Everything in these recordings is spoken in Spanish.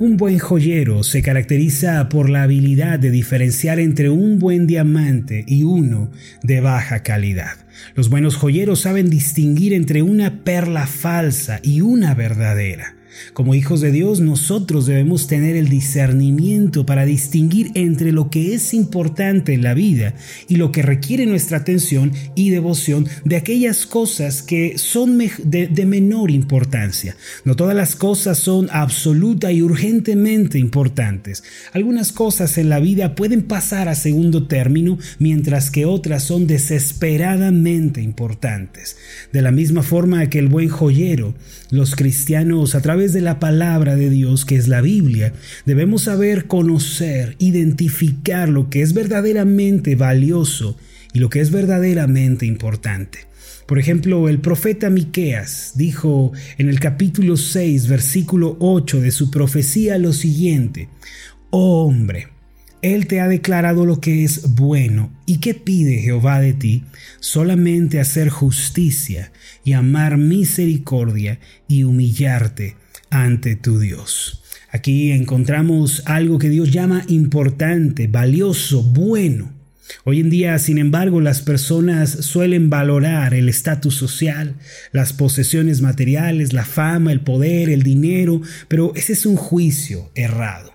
Un buen joyero se caracteriza por la habilidad de diferenciar entre un buen diamante y uno de baja calidad. Los buenos joyeros saben distinguir entre una perla falsa y una verdadera. Como hijos de Dios, nosotros debemos tener el discernimiento para distinguir entre lo que es importante en la vida y lo que requiere nuestra atención y devoción de aquellas cosas que son de, menor importancia. No todas las cosas son absoluta y urgentemente importantes. Algunas cosas en la vida pueden pasar a segundo término, mientras que otras son desesperadamente importantes. De la misma forma que el buen joyero, los cristianos a través de la palabra de Dios, que es la Biblia, debemos saber conocer, identificar lo que es verdaderamente valioso y lo que es verdaderamente importante. Por ejemplo, el profeta Miqueas dijo en el capítulo 6, versículo 8 de su profecía lo siguiente: Oh hombre, él te ha declarado lo que es bueno. ¿Y qué pide Jehová de ti? Solamente hacer justicia y amar misericordia y humillarte ante tu Dios. Aquí encontramos algo que Dios llama importante, valioso, bueno. Hoy en día, sin embargo, las personas suelen valorar el estatus social, las posesiones materiales, la fama, el poder, el dinero, pero ese es un juicio errado.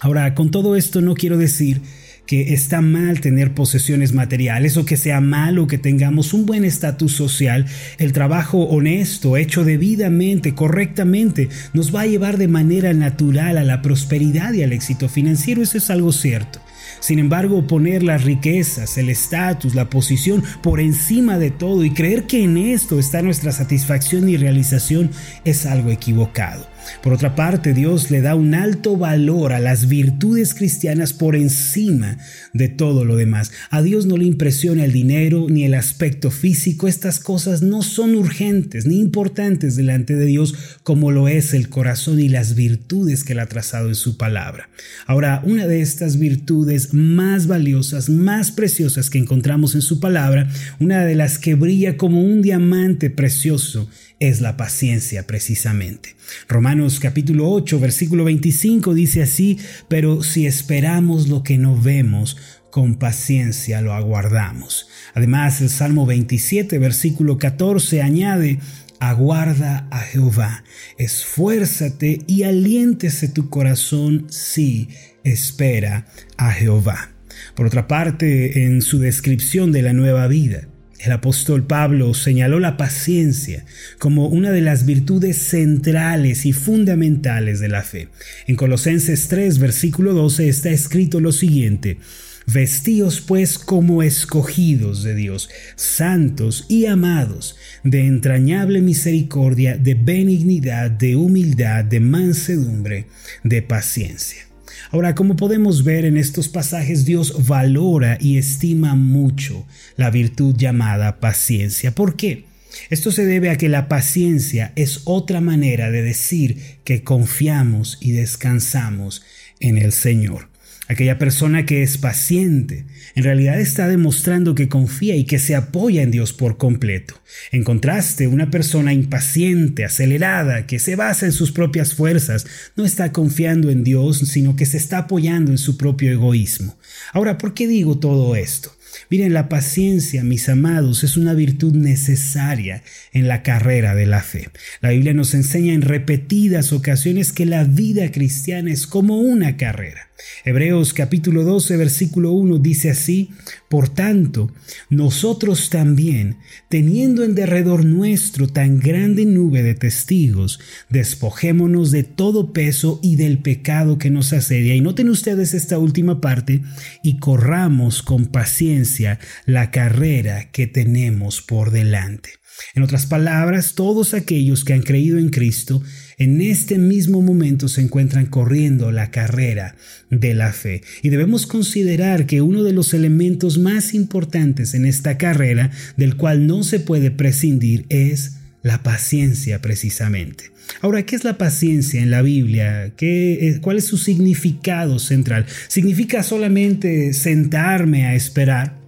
Ahora, con todo esto no quiero decir que está mal tener posesiones materiales o que sea malo que tengamos un buen estatus social, el trabajo honesto, hecho debidamente, correctamente, nos va a llevar de manera natural a la prosperidad y al éxito financiero, eso es algo cierto. Sin embargo, poner las riquezas, el estatus, la posición por encima de todo y creer que en esto está nuestra satisfacción y realización es algo equivocado. Por otra parte, Dios le da un alto valor a las virtudes cristianas por encima de todo lo demás. A Dios no le impresiona el dinero ni el aspecto físico. Estas cosas no son urgentes ni importantes delante de Dios como lo es el corazón y las virtudes que Él ha trazado en su palabra. Ahora, una de estas virtudes más valiosas, más preciosas que encontramos en su palabra, una de las que brilla como un diamante precioso, es la paciencia precisamente. Romanos capítulo 8, versículo 25 dice así, pero si esperamos lo que no vemos, con paciencia lo aguardamos. Además, el Salmo 27, versículo 14 añade, aguarda a Jehová, esfuérzate y aliéntese tu corazón si espera a Jehová. Por otra parte, en su descripción de la nueva vida, el apóstol Pablo señaló la paciencia como una de las virtudes centrales y fundamentales de la fe. En Colosenses 3, versículo 12 está escrito lo siguiente, Vestíos pues como escogidos de Dios, santos y amados, de entrañable misericordia, de benignidad, de humildad, de mansedumbre, de paciencia. Ahora, como podemos ver en estos pasajes, Dios valora y estima mucho la virtud llamada paciencia. ¿Por qué? Esto se debe a que la paciencia es otra manera de decir que confiamos y descansamos en el Señor. Aquella persona que es paciente en realidad está demostrando que confía y que se apoya en Dios por completo. En contraste, una persona impaciente, acelerada, que se basa en sus propias fuerzas, no está confiando en Dios, sino que se está apoyando en su propio egoísmo. Ahora, ¿por qué digo todo esto? Miren, la paciencia, mis amados, es una virtud necesaria en la carrera de la fe. La Biblia nos enseña en repetidas ocasiones que la vida cristiana es como una carrera. Hebreos capítulo 12 versículo 1 dice así, Por tanto, nosotros también, teniendo en derredor nuestro tan grande nube de testigos, despojémonos de todo peso y del pecado que nos asedia. Y noten ustedes esta última parte, y corramos con paciencia la carrera que tenemos por delante. En otras palabras, todos aquellos que han creído en Cristo en este mismo momento se encuentran corriendo la carrera de la fe. Y debemos considerar que uno de los elementos más importantes en esta carrera, del cual no se puede prescindir, es la paciencia precisamente. Ahora, ¿qué es la paciencia en la Biblia? ¿Qué, ¿Cuál es su significado central? ¿Significa solamente sentarme a esperar?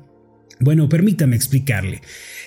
Bueno, permítame explicarle.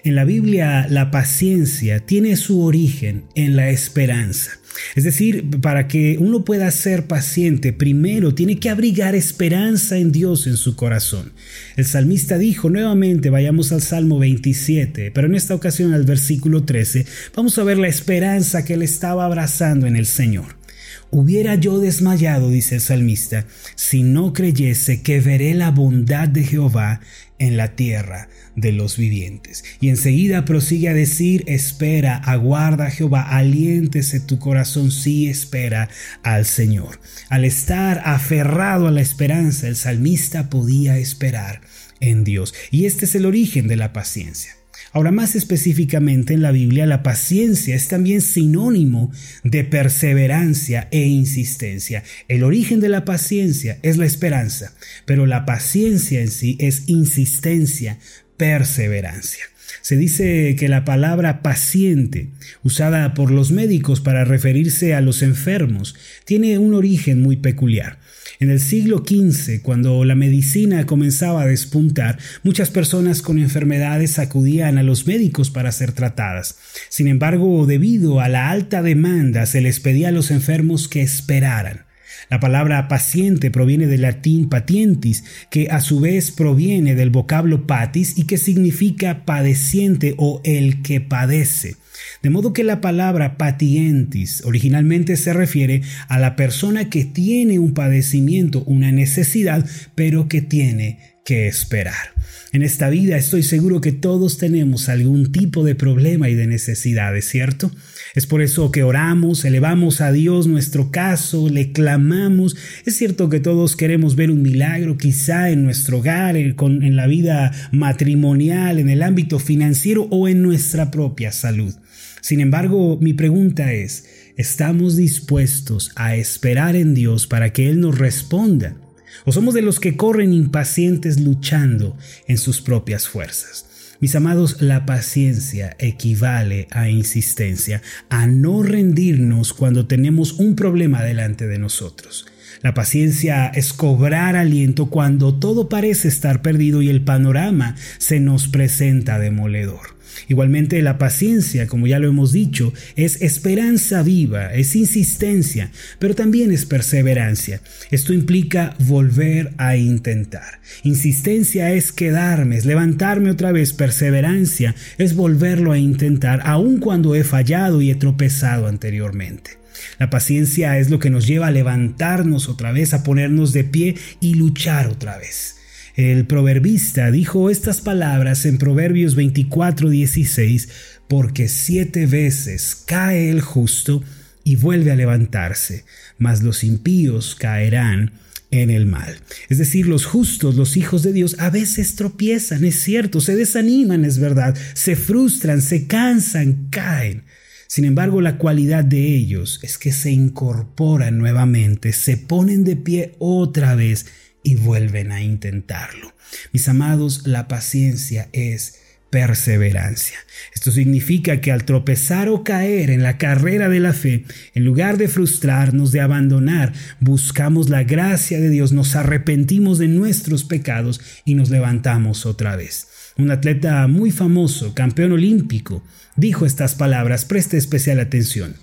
En la Biblia la paciencia tiene su origen en la esperanza. Es decir, para que uno pueda ser paciente, primero tiene que abrigar esperanza en Dios en su corazón. El salmista dijo nuevamente, vayamos al Salmo 27, pero en esta ocasión al versículo 13, vamos a ver la esperanza que él estaba abrazando en el Señor. Hubiera yo desmayado, dice el salmista, si no creyese que veré la bondad de Jehová en la tierra de los vivientes. Y enseguida prosigue a decir, espera, aguarda Jehová, aliéntese tu corazón, sí espera al Señor. Al estar aferrado a la esperanza, el salmista podía esperar en Dios. Y este es el origen de la paciencia. Ahora, más específicamente en la Biblia, la paciencia es también sinónimo de perseverancia e insistencia. El origen de la paciencia es la esperanza, pero la paciencia en sí es insistencia, perseverancia. Se dice que la palabra paciente, usada por los médicos para referirse a los enfermos, tiene un origen muy peculiar. En el siglo XV, cuando la medicina comenzaba a despuntar, muchas personas con enfermedades acudían a los médicos para ser tratadas. Sin embargo, debido a la alta demanda, se les pedía a los enfermos que esperaran. La palabra paciente proviene del latín patientis, que a su vez proviene del vocablo patis y que significa padeciente o el que padece. De modo que la palabra patientis originalmente se refiere a la persona que tiene un padecimiento, una necesidad, pero que tiene que esperar. En esta vida estoy seguro que todos tenemos algún tipo de problema y de necesidades, ¿cierto? Es por eso que oramos, elevamos a Dios nuestro caso, le clamamos. Es cierto que todos queremos ver un milagro, quizá en nuestro hogar, en la vida matrimonial, en el ámbito financiero o en nuestra propia salud. Sin embargo, mi pregunta es, ¿estamos dispuestos a esperar en Dios para que Él nos responda? ¿O somos de los que corren impacientes luchando en sus propias fuerzas? Mis amados, la paciencia equivale a insistencia, a no rendirnos cuando tenemos un problema delante de nosotros. La paciencia es cobrar aliento cuando todo parece estar perdido y el panorama se nos presenta demoledor. Igualmente la paciencia, como ya lo hemos dicho, es esperanza viva, es insistencia, pero también es perseverancia. Esto implica volver a intentar. Insistencia es quedarme, es levantarme otra vez. Perseverancia es volverlo a intentar, aun cuando he fallado y he tropezado anteriormente. La paciencia es lo que nos lleva a levantarnos otra vez, a ponernos de pie y luchar otra vez. El proverbista dijo estas palabras en Proverbios 24:16, porque siete veces cae el justo y vuelve a levantarse, mas los impíos caerán en el mal. Es decir, los justos, los hijos de Dios, a veces tropiezan, es cierto, se desaniman, es verdad, se frustran, se cansan, caen. Sin embargo, la cualidad de ellos es que se incorporan nuevamente, se ponen de pie otra vez y vuelven a intentarlo. Mis amados, la paciencia es perseverancia. Esto significa que al tropezar o caer en la carrera de la fe, en lugar de frustrarnos, de abandonar, buscamos la gracia de Dios, nos arrepentimos de nuestros pecados y nos levantamos otra vez. Un atleta muy famoso, campeón olímpico, dijo estas palabras, preste especial atención.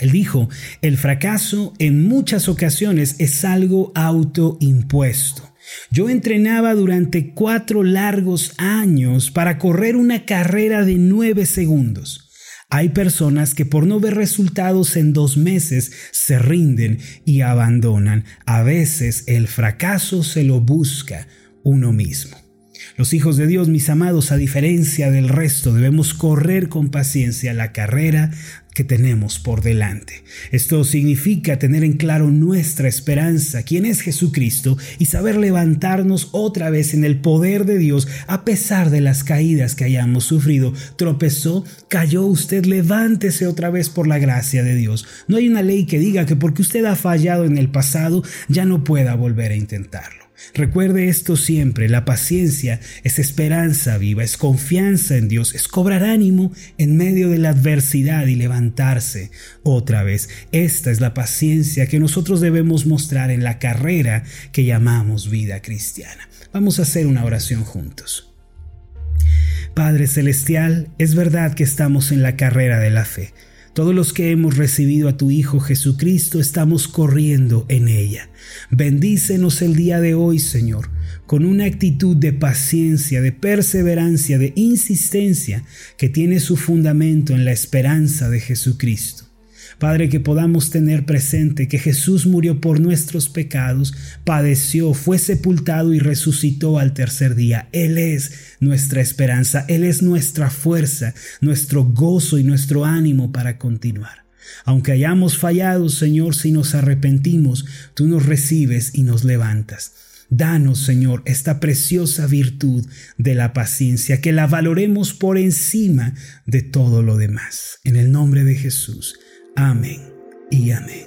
Él dijo, el fracaso en muchas ocasiones es algo autoimpuesto. Yo entrenaba durante cuatro largos años para correr una carrera de nueve segundos. Hay personas que por no ver resultados en dos meses se rinden y abandonan. A veces el fracaso se lo busca uno mismo. Los hijos de Dios, mis amados, a diferencia del resto, debemos correr con paciencia la carrera que tenemos por delante. Esto significa tener en claro nuestra esperanza, quién es Jesucristo, y saber levantarnos otra vez en el poder de Dios a pesar de las caídas que hayamos sufrido. Tropezó, cayó usted, levántese otra vez por la gracia de Dios. No hay una ley que diga que porque usted ha fallado en el pasado ya no pueda volver a intentarlo. Recuerde esto siempre, la paciencia es esperanza viva, es confianza en Dios, es cobrar ánimo en medio de la adversidad y levantarse otra vez. Esta es la paciencia que nosotros debemos mostrar en la carrera que llamamos vida cristiana. Vamos a hacer una oración juntos. Padre Celestial, es verdad que estamos en la carrera de la fe. Todos los que hemos recibido a tu Hijo Jesucristo estamos corriendo en ella. Bendícenos el día de hoy, Señor, con una actitud de paciencia, de perseverancia, de insistencia que tiene su fundamento en la esperanza de Jesucristo. Padre, que podamos tener presente que Jesús murió por nuestros pecados, padeció, fue sepultado y resucitó al tercer día. Él es nuestra esperanza, Él es nuestra fuerza, nuestro gozo y nuestro ánimo para continuar. Aunque hayamos fallado, Señor, si nos arrepentimos, tú nos recibes y nos levantas. Danos, Señor, esta preciosa virtud de la paciencia, que la valoremos por encima de todo lo demás. En el nombre de Jesús. Amén y amén.